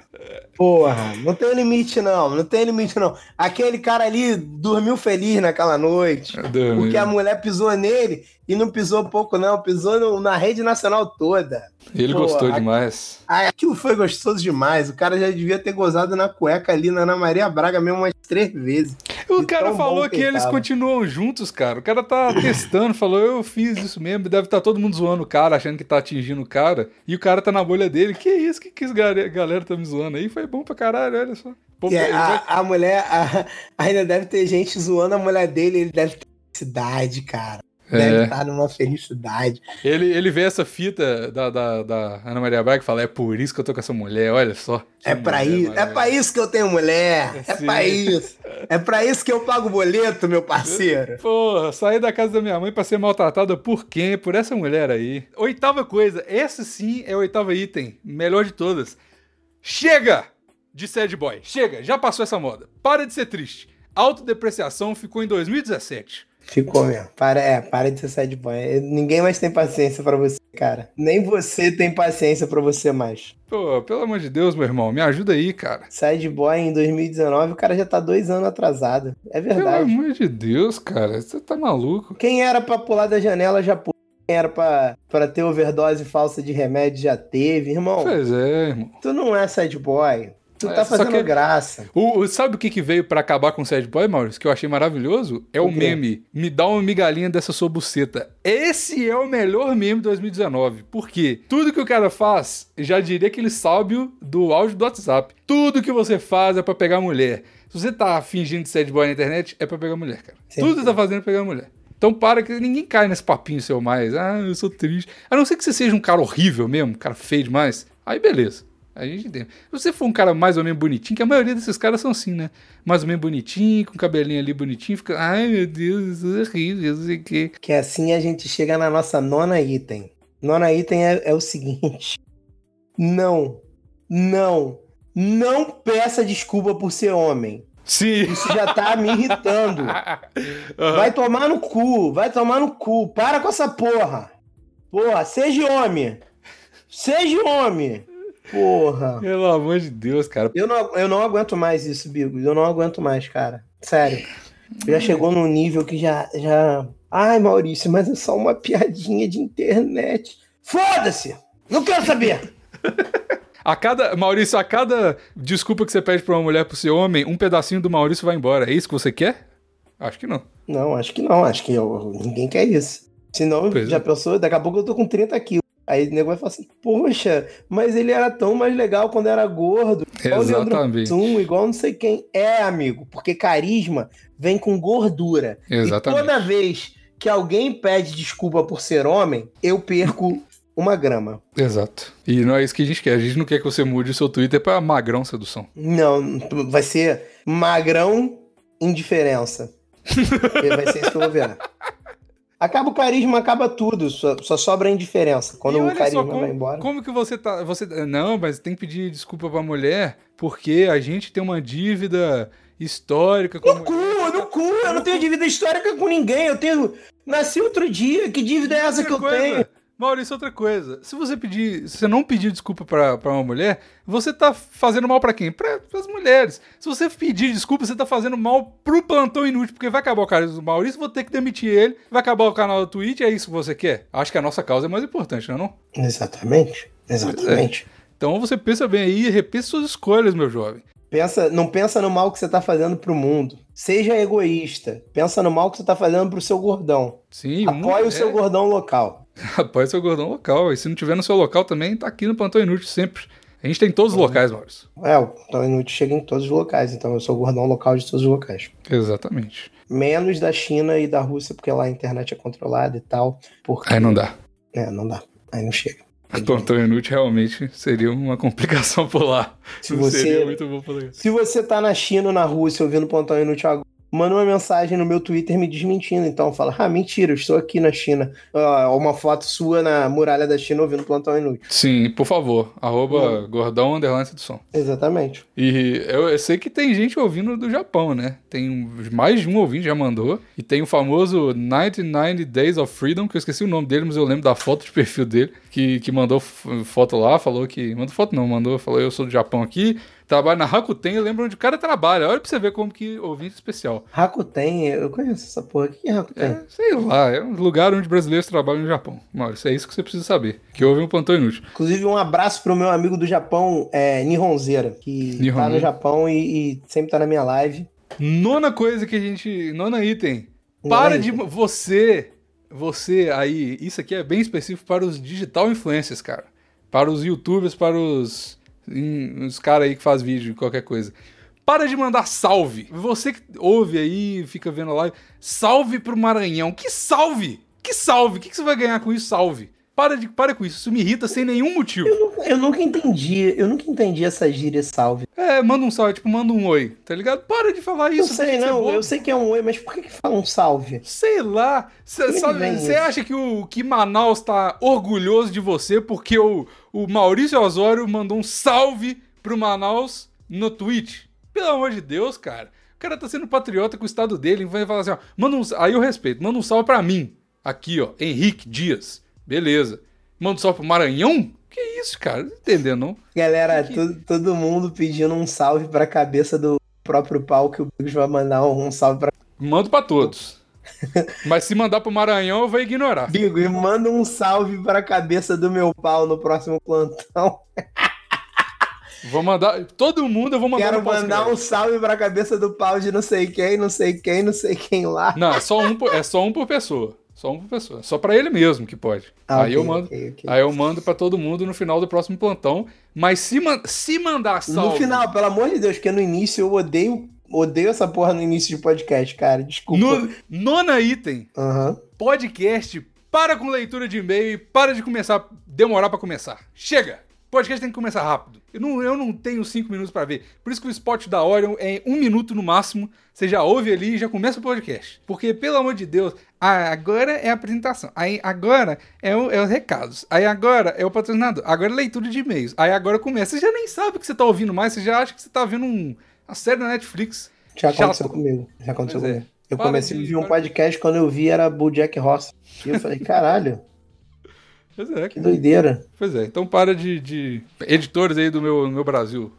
Porra, não tem limite, não. Não tem limite, não. Aquele cara ali dormiu feliz naquela noite. Dormiu. Porque a mulher pisou nele e não pisou pouco, não. Pisou no- na rede nacional toda. Ele Pô, gostou a- demais. Ah, aquilo foi gostoso demais. O cara já devia ter gozado na cueca ali na Ana Maria Braga mesmo umas três vezes. O cara falou que, que ele eles tava. continuam juntos, cara. O cara tá testando, falou, eu fiz isso mesmo. Deve estar todo mundo zoando o cara, achando que tá atingindo o cara. E o cara tá na bolha dele. Que isso? Que que galera, galera tá me zoando aí? Foi bom pra caralho, olha só. Pô, vai- a, a mulher, a- ainda deve ter gente zoando a mulher dele. Ele deve ter felicidade, cara. Deve É. estar numa felicidade. Ele, ele vê essa fita da, da, da Ana Maria Braga e fala: É por isso que eu tô com essa mulher, olha só. É pra, mulher isso, é maravilhosa." pra isso que eu tenho mulher. É Sim. pra isso. É pra isso que eu pago boleto, meu parceiro. Porra, saí da casa da minha mãe pra ser maltratada por quem? Por essa mulher aí. Oitava coisa, esse sim é o oitavo item, melhor de todas. Chega de sad boy, chega, já passou essa moda. Para de ser triste. Autodepreciação ficou em 2017. Ficou mesmo. Para, é, para de ser sad boy. Ninguém mais tem paciência pra você, cara. Nem você tem paciência pra você mais. Pô, pelo amor de Deus, meu irmão, me ajuda aí, cara. Sad boy em 2019, o cara já tá dois anos atrasado. É Pelo verdade. amor de Deus, cara, você tá maluco. Quem era pra pular da janela já pulou. Quem era pra, pra ter overdose falsa de remédio já teve. Irmão, Pois é, irmão. tu não é sad boy. Tu É, tá fazendo que- graça. O, sabe o que, que veio pra acabar com o sad boy, Maurício? Que eu achei maravilhoso? É o, O meme. Me dá uma migalhinha dessa sua buceta. Esse é o melhor meme de 2019. Por quê? Tudo que o cara faz, já diria aquele sábio do áudio do WhatsApp. Tudo que você faz é pra pegar mulher. Se você tá fingindo de sad boy na internet, é pra pegar mulher, cara. Sim. Tudo que você tá fazendo é pegar mulher. Então para que ninguém cai nesse papinho seu mais. Ah, eu sou triste. A não ser que você seja um cara horrível mesmo, um cara feio demais. Aí beleza. A gente entende. Se você for um cara mais ou menos bonitinho, que a maioria desses caras são assim, né? Mais ou menos bonitinho, com cabelinho ali bonitinho, fica. Ai meu Deus, isso é horrível, não sei o quê. Que assim a gente chega na nossa nona item. Nona item é, é o seguinte: não, não, não peça desculpa por ser homem. Sim. Isso já tá me irritando. Vai tomar no cu, vai tomar no cu. Para com essa porra. Porra, seja homem. Seja homem. Porra. Pelo amor de Deus, cara. Eu não, eu não aguento mais isso, Bigo. Eu não aguento mais, cara. Sério. Já chegou num nível que já, já. Ai, Maurício, mas é só uma piadinha de internet. Foda-se! Não quero saber! A cada. Maurício, a cada desculpa que você pede pra uma mulher por ser homem, um pedacinho do Maurício vai embora. É isso que você quer? Acho que não. Não, acho que não. Acho que eu- ninguém quer isso. Senão, Pois já é. pensou? Daqui a pouco eu tô com 30 quilos. Aí o nego vai falar assim, poxa, mas ele era tão mais legal quando era gordo. Igual Exatamente. Hassum, igual não sei quem. É, amigo, porque carisma vem com gordura. Exatamente. E toda vez que alguém pede desculpa por ser homem, eu perco uma grama. Exato. E não é isso que a gente quer. A gente não quer que você mude o seu Twitter pra magrão sedução. Não, vai ser magrão indiferença. vai ser isso que eu vou ver. Acaba o carisma, acaba tudo. Só, só sobra a indiferença. Quando o carisma só como, vai embora. Como que você tá. Você, não, mas tem que pedir desculpa pra mulher porque a gente tem uma dívida histórica com No cu, no cu, eu não tenho dívida histórica com ninguém. Eu tenho. Nasci outro dia. Que dívida é essa que eu Outra coisa, tenho? Maurício, outra coisa. Se você pedir, se você não pedir desculpa pra, pra uma mulher, você tá fazendo mal pra quem? Pra, pras mulheres. Se você pedir desculpa, você tá fazendo mal pro plantão inútil, porque vai acabar o cara do Maurício, vou ter que demitir ele, vai acabar o canal do Twitch, é isso que você quer? Acho que a nossa causa é mais importante, não é não? Exatamente. Exatamente. Então você pensa bem aí e repensa suas escolhas, meu jovem. Pensa, não pensa no mal que você tá fazendo pro mundo. Seja egoísta. Pensa no mal que você tá fazendo pro seu gordão. Sim, Apoie o é- seu gordão local. Apoie seu gordão local. E se não tiver no seu local também, tá aqui no Plantão Inútil sempre. A gente tem todos os locais, Maurício. É, o Plantão Inútil chega em todos os locais, então eu sou o gordão local de todos os locais. Exatamente. Menos da China e da Rússia, porque lá a internet é controlada e tal. Porque, Aí não dá. É, não dá. Aí não chega. Plantão Inútil realmente seria uma complicação por lá. Se Não você- Seria muito bom por lá. Se você tá na China ou na Rússia ouvindo Plantão Inútil agora, manda uma mensagem no meu Twitter me desmentindo. Então fala, ah, mentira, eu estou aqui na China. Uh, uma foto sua na muralha da China ouvindo Plantão Inútil. Sim, por favor. Arroba gordão underline do som. Exatamente. E eu, eu, sei que tem gente ouvindo do Japão, né? Tem mais de um ouvinte já mandou. E tem o famoso 99 Days of Freedom, que eu esqueci o nome dele, mas eu lembro da foto de perfil dele, que, que mandou foto lá, falou que... Mandou foto não, mandou, falou eu sou do Japão aqui, trabalho na Rakuten, eu lembro onde o cara trabalha. Olha pra você ver como que ouvinte especial. Rakuten, eu conheço essa porra. O que é Rakuten? É, sei lá, é um lugar onde brasileiros trabalham no Japão. Maurício, é isso que você precisa saber. Que houve um plantão inútil. Inclusive, um abraço pro meu amigo do Japão, é, Nihonzeira, que Nihon. tá no Japão e, e, sempre tá na minha live. Nona coisa que a gente. Nona item. Para de. Você. Você aí. Isso aqui é bem específico para os digital influencers, cara. Para os youtubers, para os os caras aí que faz vídeo, qualquer coisa. Para de mandar salve. Você que ouve aí, fica vendo a live. Salve pro Maranhão. Que salve? Que salve? O que, que você vai ganhar com isso? Salve. Para, de, para com isso, isso me irrita sem nenhum motivo. Eu nunca, eu nunca entendi, eu nunca entendi essa gíria salve. É, manda um salve, tipo, manda um oi, tá ligado? Para de falar isso. Eu sei, não, eu sei que é um oi, mas por que, que fala um salve? Sei lá. Você acha que o que Manaus tá orgulhoso de você porque o, o Maurício Osório mandou um salve pro Manaus no tweet? Pelo amor de Deus, cara. O cara tá sendo patriota com o estado dele, vai falar assim, ó, manda um, aí eu respeito, manda um salve pra mim. Aqui, ó, Henrique Dias. Beleza. Manda só pro Maranhão? Que isso, cara? Não entendendo, não? Galera, que... todo, todo mundo pedindo um salve pra cabeça do próprio pau que o Bigos vai mandar um salve pra. Mando pra todos. Mas se mandar pro Maranhão, eu vou ignorar. Bigos, manda um salve pra cabeça do meu pau no próximo plantão. Vou mandar. Todo mundo eu vou mandar. Quero mandar um salve pra cabeça do pau de não sei quem, não sei quem, não sei quem lá. Não, é só um por, é só um por pessoa. Só uma pessoa. Só para ele mesmo que pode. Ah, aí, okay, eu mando, okay, okay. aí eu mando para todo mundo no final do próximo plantão. Mas se, man se mandar. No final, pelo amor de Deus, porque no início eu odeio, odeio essa porra no início de podcast, cara. Desculpa. No, nona item. Uhum. Podcast para com leitura de e-mail e para de começar, demorar para começar. Chega! Podcast tem que começar rápido. Eu não, eu não tenho cinco minutos para ver. Por isso que o spot da Orion é um minuto no máximo. Você já ouve ali e já começa o podcast. Porque, pelo amor de Deus, agora é a apresentação. Aí agora é, o, é os recados. Aí agora é o patrocinador. Agora é leitura de e-mails. Aí agora começa. Você já nem sabe o que você tá ouvindo mais. Você já acha que você tá vendo um, uma série da Netflix. Já aconteceu comigo. Já aconteceu pois é. comigo. É. Eu Para comecei a ouvir um podcast quando eu vi era Jack Ross. E eu falei, caralho. Pois é. Que doideira. Pois é. Então para de, de... editores aí do meu, meu Brasil.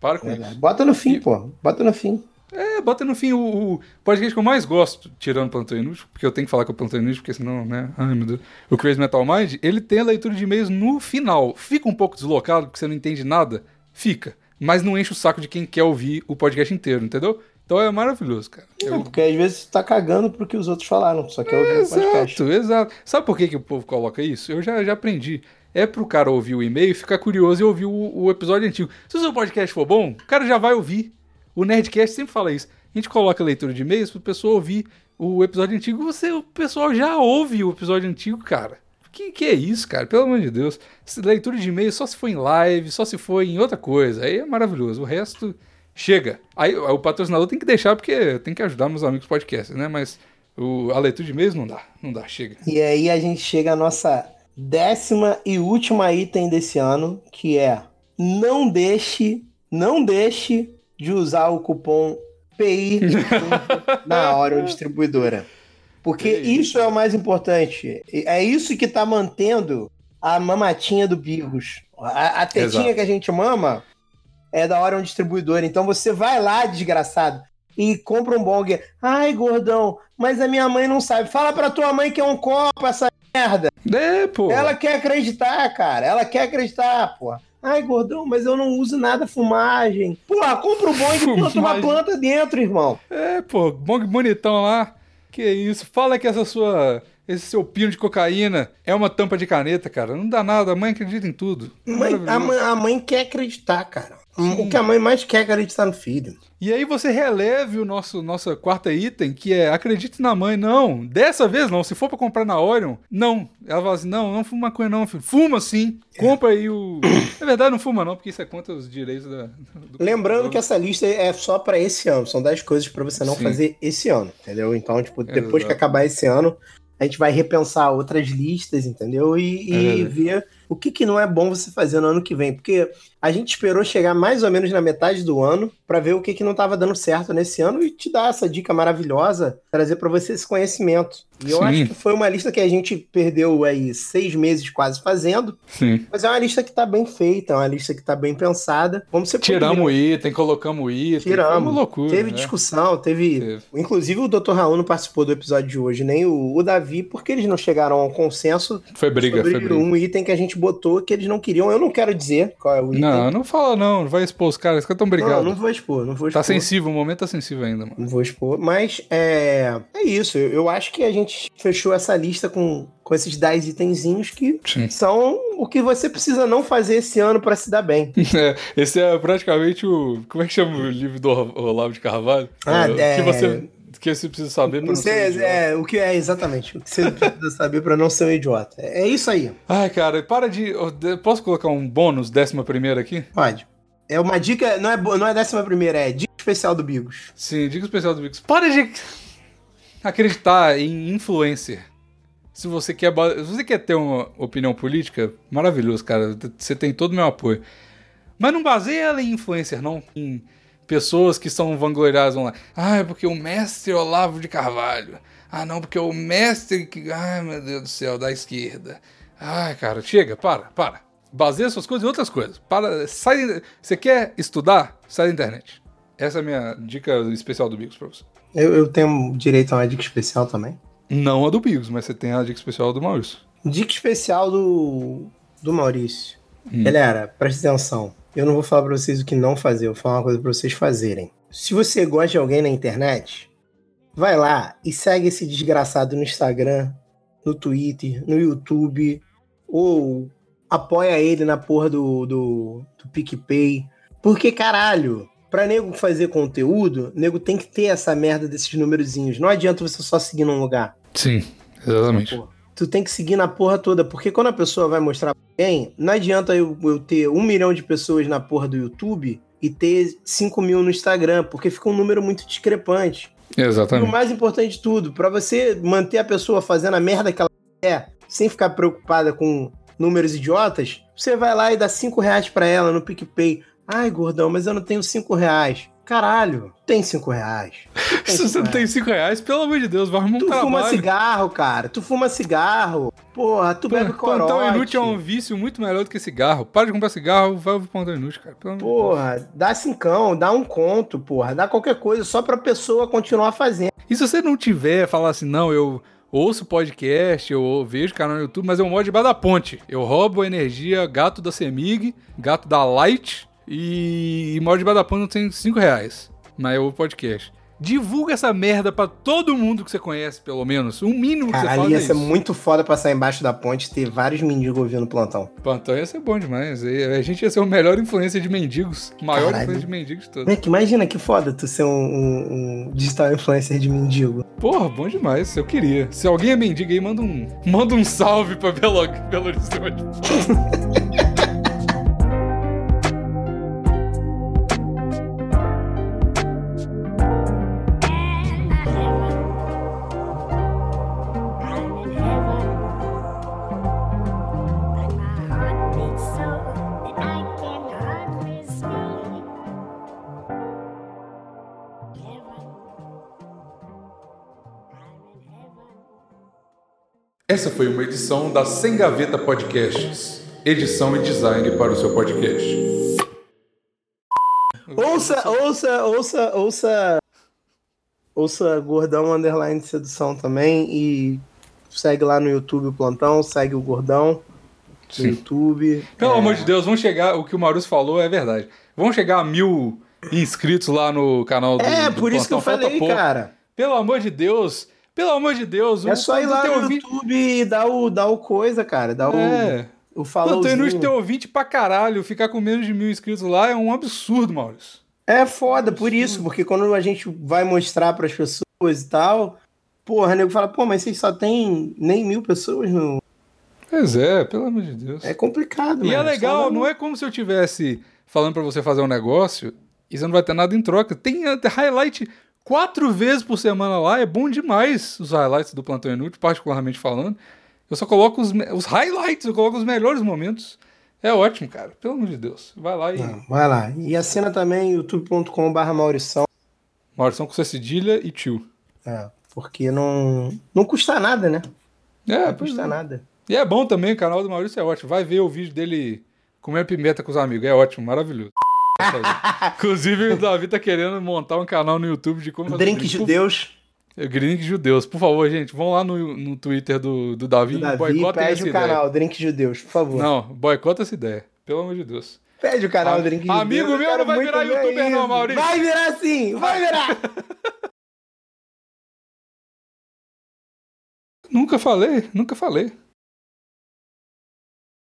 Para com é, isso. Bota no fim, e... pô. Bota no fim. É, bota no fim o, o, podcast que eu mais gosto, tirando o Plantão Inútil, porque eu tenho que falar com o Plantão Inútil, porque senão, né? Ai, meu Deus. O Crazy Metal Mind, ele tem a leitura de e-mails no final. Fica um pouco deslocado, porque você não entende nada? Fica. Mas não enche o saco de quem quer ouvir o podcast inteiro, entendeu? Então é maravilhoso, cara. Eu... É, porque às vezes você tá cagando pro que os outros falaram, só ouvir é, o podcast. Exato, exato. Sabe por que, que o povo coloca isso? Eu já, já aprendi. É pro cara ouvir o e-mail, ficar curioso e ouvir o, o episódio antigo. Se o seu podcast for bom, o cara já vai ouvir. O Nerdcast sempre fala isso. A gente coloca a leitura de e-mails para pessoa ouvir o episódio antigo. Você, o pessoal já ouve o episódio antigo, cara. Que, que é isso, cara? Pelo amor de Deus. Leitura de e-mail só se for em live, só se for em outra coisa. Aí é maravilhoso. O resto chega. Aí o patrocinador tem que deixar porque tem que ajudar meus amigos podcasts, né? Mas o, a leitura de e-mails não dá. Não dá, chega. E aí a gente chega à nossa décima e última item desse ano, que é não deixe, não deixe de usar o cupom PI na hora distribuidora. Porque isso é o mais importante. É isso que está mantendo a mamatinha do Bigos. A, a tetinha Exato. que a gente mama é da hora um distribuidor. Então você vai lá, desgraçado, e compra um bong. Ai, gordão, mas a minha mãe não sabe. Fala pra tua mãe que é um copo essa merda. É, pô. Ela quer acreditar, cara. Ela quer acreditar, pô. Ai, gordão, mas eu não uso nada fumagem. Porra, compra o bong e planta uma planta dentro, irmão. É, pô, bong bonitão lá. Que isso. Fala que essa sua. Esse seu pino de cocaína é uma tampa de caneta, cara. Não dá nada. A mãe acredita em tudo. Mãe, a, mãe, a mãe quer acreditar, cara. O que a mãe mais quer é acreditar no filho. E aí você releve o nosso nossa quarta item, que é acredite na mãe. Não, dessa vez não. Se for pra comprar na Orion, não. Ela fala assim, não, não fuma maconha não, filho. Fuma sim. Compra aí o... Na verdade não fuma não, porque isso é contra os direitos da... do- Lembrando do- que essa lista é só pra esse ano. São 10 coisas pra você não Sim. fazer esse ano, entendeu? Então, tipo, depois Exato. que acabar esse ano, a gente vai repensar outras listas, entendeu? E, e É ver o que, que não é bom você fazer no ano que vem. Porque a gente esperou chegar mais ou menos na metade do ano pra ver o que, que não tava dando certo nesse ano e te dar essa dica maravilhosa, trazer pra você esse conhecimento. E eu Sim. acho que foi uma lista que a gente perdeu aí seis meses quase fazendo, Sim. mas é uma lista que tá bem feita, é uma lista que tá bem pensada. Como você poderia- Tiramos o item, colocamos o item. Foi Tiramos. uma loucura. Teve né? discussão, teve... Teve. Inclusive o Dr. Raul não participou do episódio de hoje, nem o, o Davi, porque eles não chegaram ao consenso Foi briga, sobre foi briga. um item que a gente botou que eles não queriam. Eu não quero dizer qual é o item. Não, não fala não, não vai expor os caras, os caras tão não, brigados. não vou expor, não vou Tá expor. sensível, o momento tá sensível ainda, mano. Não vou expor, mas é, é isso. Eu, eu acho que a gente fechou essa lista com, com esses 10 itenzinhos que Sim. são o que você precisa não fazer esse ano pra se dar bem. É, esse é praticamente o. Como é que chama o livro do Olavo de Carvalho? Ah, o é- que você que você precisa saber pra não Você, ser um idiota. é, o que é exatamente o que você precisa saber pra não ser um idiota. É, isso aí. Ai, cara, para de. Posso colocar um bônus, décima primeira aqui? Pode. É uma dica, não é, não é décima primeira, é dica especial do Bigos. Sim, dica especial do Bigos. Para de acreditar em influencer. Se você quer, se você quer ter uma opinião política, maravilhoso, cara. Você tem todo o meu apoio. Mas não baseia ela em influencer, não. Em pessoas que são vangloriadas online. Ah, é porque o mestre Olavo de Carvalho. Ah, não, porque o mestre que. Ai, meu Deus do céu, da esquerda. Ai, cara, chega, para, para. Baseia suas coisas em outras coisas. Para, sai. Você quer estudar? Sai da internet. Essa é a minha dica especial do Bigos pra você. Eu, eu tenho direito a uma dica especial também. Não a do Bigos, mas você tem a dica especial do Maurício. Dica especial do, do Maurício. Hum. Galera, presta atenção. Eu não vou falar pra vocês o que não fazer, eu vou falar uma coisa pra vocês fazerem. Se você gosta de alguém na internet, vai lá e segue esse desgraçado no Instagram, no Twitter, no YouTube, ou apoia ele na porra do, do, do PicPay. Porque, caralho, pra nego fazer conteúdo, nego tem que ter essa merda desses numerozinhos. Não adianta você só seguir num lugar. Sim, exatamente. Pô, tu tem que seguir na porra toda, porque quando a pessoa vai mostrar pra alguém, não adianta eu, eu ter um milhão de pessoas na porra do YouTube e ter 5 mil no Instagram, porque fica um número muito discrepante. E o Exatamente. mais importante de tudo, pra você manter a pessoa fazendo a merda que ela quer, sem ficar preocupada com números idiotas, você vai lá e dá 5 reais pra ela no PicPay. Ai, gordão, mas eu não tenho 5 reais. Caralho, tem 5 reais. Tu tem Se você cinco não tem reais. 5 reais, pelo amor de Deus, vai arrumar um Tu fuma trabalho. cigarro, cara. Tu fuma cigarro. Porra, tu bebe Plantão corote. inútil é um vício muito melhor do que cigarro. Para de comprar cigarro, vai pro plantão inútil, cara. Pelo de Deus. Porra, dá cincão, dá um conto, porra. Dá qualquer coisa só pra pessoa continuar fazendo. E se você não tiver, falar assim, não, eu ouço podcast, eu vejo canal no YouTube, mas eu moro debaixo da ponte. Eu roubo a energia gato da Semig, gato da Light e, e da ponte não tem 5 reais. Mas eu ouço podcast. Divulga essa merda pra todo mundo que você conhece, pelo menos. O mínimo que você Caralho, faz ia é ser muito foda passar embaixo da ponte e ter vários mendigos ouvindo o plantão. Plantão ia ser bom demais. A gente ia ser o melhor influência de mendigos. O maior Caralho. influência de mendigos de todos. Moleque, imagina que foda tu ser um, um- um digital influencer de mendigo. Porra, bom demais. Eu queria. Se alguém é mendigo aí, manda um, manda um salve pra Belo, Belo Horizonte. Essa foi uma edição da Sem Gaveta Podcasts. Edição e design para o seu podcast. Ouça, ouça, ouça, ouça. Ouça Gordão Underline Sedução também e segue lá no YouTube o plantão, segue o Gordão no. YouTube. Pelo É, amor de Deus, vamos chegar. O que o Maurício falou é verdade. Vamos chegar a mil inscritos lá no canal do. É, do por isso que eu Plantão. Falta falei, pouco. cara. Pelo amor de Deus. Pelo amor de Deus. É o- só ir lá no ouvinte- YouTube e dar o, dar o coisa, cara. Dar o. É. O Plantão Inútil Fallouzinho. ter ouvinte pra caralho, ficar com menos de mil inscritos lá é um absurdo, Maurício. É foda, por isso, porque quando a gente vai mostrar pras pessoas e tal, porra, o nego fala, pô, mas vocês só tem nem mil pessoas no. Pois é, pelo amor de Deus. É complicado, E mano. é legal, Só não é como se eu tivesse falando pra você fazer um negócio e você não vai ter nada em troca. Tem highlight quatro vezes por semana lá, é bom demais os highlights do Plantão Inútil, particularmente falando. Eu só coloco os, os highlights, eu coloco os melhores momentos. É ótimo, cara. Pelo amor de Deus. Vai lá e. Não, vai lá. E assina também youtube.com.br Maurição. Maurição com cedilha e tio. É, porque não, não custa nada, né? É, Não custa é. nada. E é bom também, o canal do Maurício é ótimo. Vai ver o vídeo dele comendo pimenta com os amigos. É ótimo, maravilhoso. Inclusive, o Davi tá querendo montar um canal no YouTube de como fazer Drink drink. judeus. Por- Drink judeus. Por favor, gente, vão lá no, no Twitter do, do Davi, do Davi boicotem pede essa o ideia. canal Drink Judeus, por favor. Não, boicota essa ideia. Pelo amor de Deus. Pede o canal Ah, Drink amigo Judeus. eu meu não vai virar youtuber não. Maurício. Vai virar sim, vai virar. Nunca falei, nunca falei.